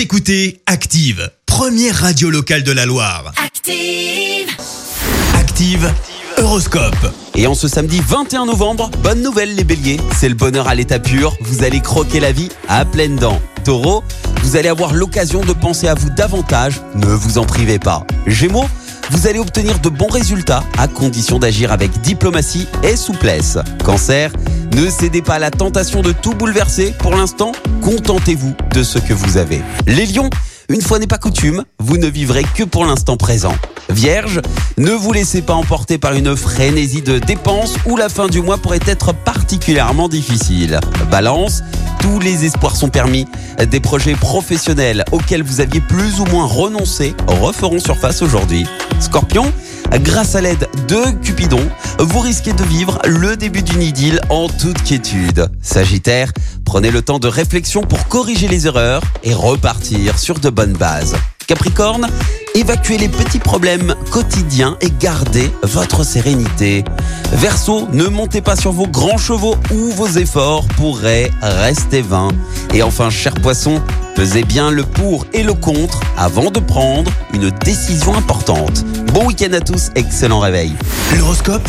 Vous écoutez Active, première radio locale de la Loire. Active. Active, Horoscope. Et en ce samedi 21 novembre, bonne nouvelle les béliers, c'est le bonheur à l'état pur, vous allez croquer la vie à pleines dents. Taureau, vous allez avoir l'occasion de penser à vous davantage, ne vous en privez pas. Gémeaux, vous allez obtenir de bons résultats à condition d'agir avec diplomatie et souplesse. Cancer, ne cédez pas à la tentation de tout bouleverser. Pour l'instant, contentez-vous de ce que vous avez. Les lions, une fois n'est pas coutume, vous ne vivrez que pour l'instant présent. Vierge, ne vous laissez pas emporter par une frénésie de dépenses où la fin du mois pourrait être particulièrement difficile. Balance, tous les espoirs sont permis. Des projets professionnels auxquels vous aviez plus ou moins renoncé referont surface aujourd'hui. Scorpion, grâce à l'aide de Cupidon, vous risquez de vivre le début d'une idylle en toute quiétude. Sagittaire, prenez le temps de réflexion pour corriger les erreurs et repartir sur de bonnes bases. Capricorne, évacuez les petits problèmes quotidiens et gardez votre sérénité. Verseau, ne montez pas sur vos grands chevaux ou vos efforts pourraient rester vains. Et enfin, cher poisson, pesez bien le pour et le contre avant de prendre une décision importante. Bon week-end à tous, excellent réveil. L'horoscope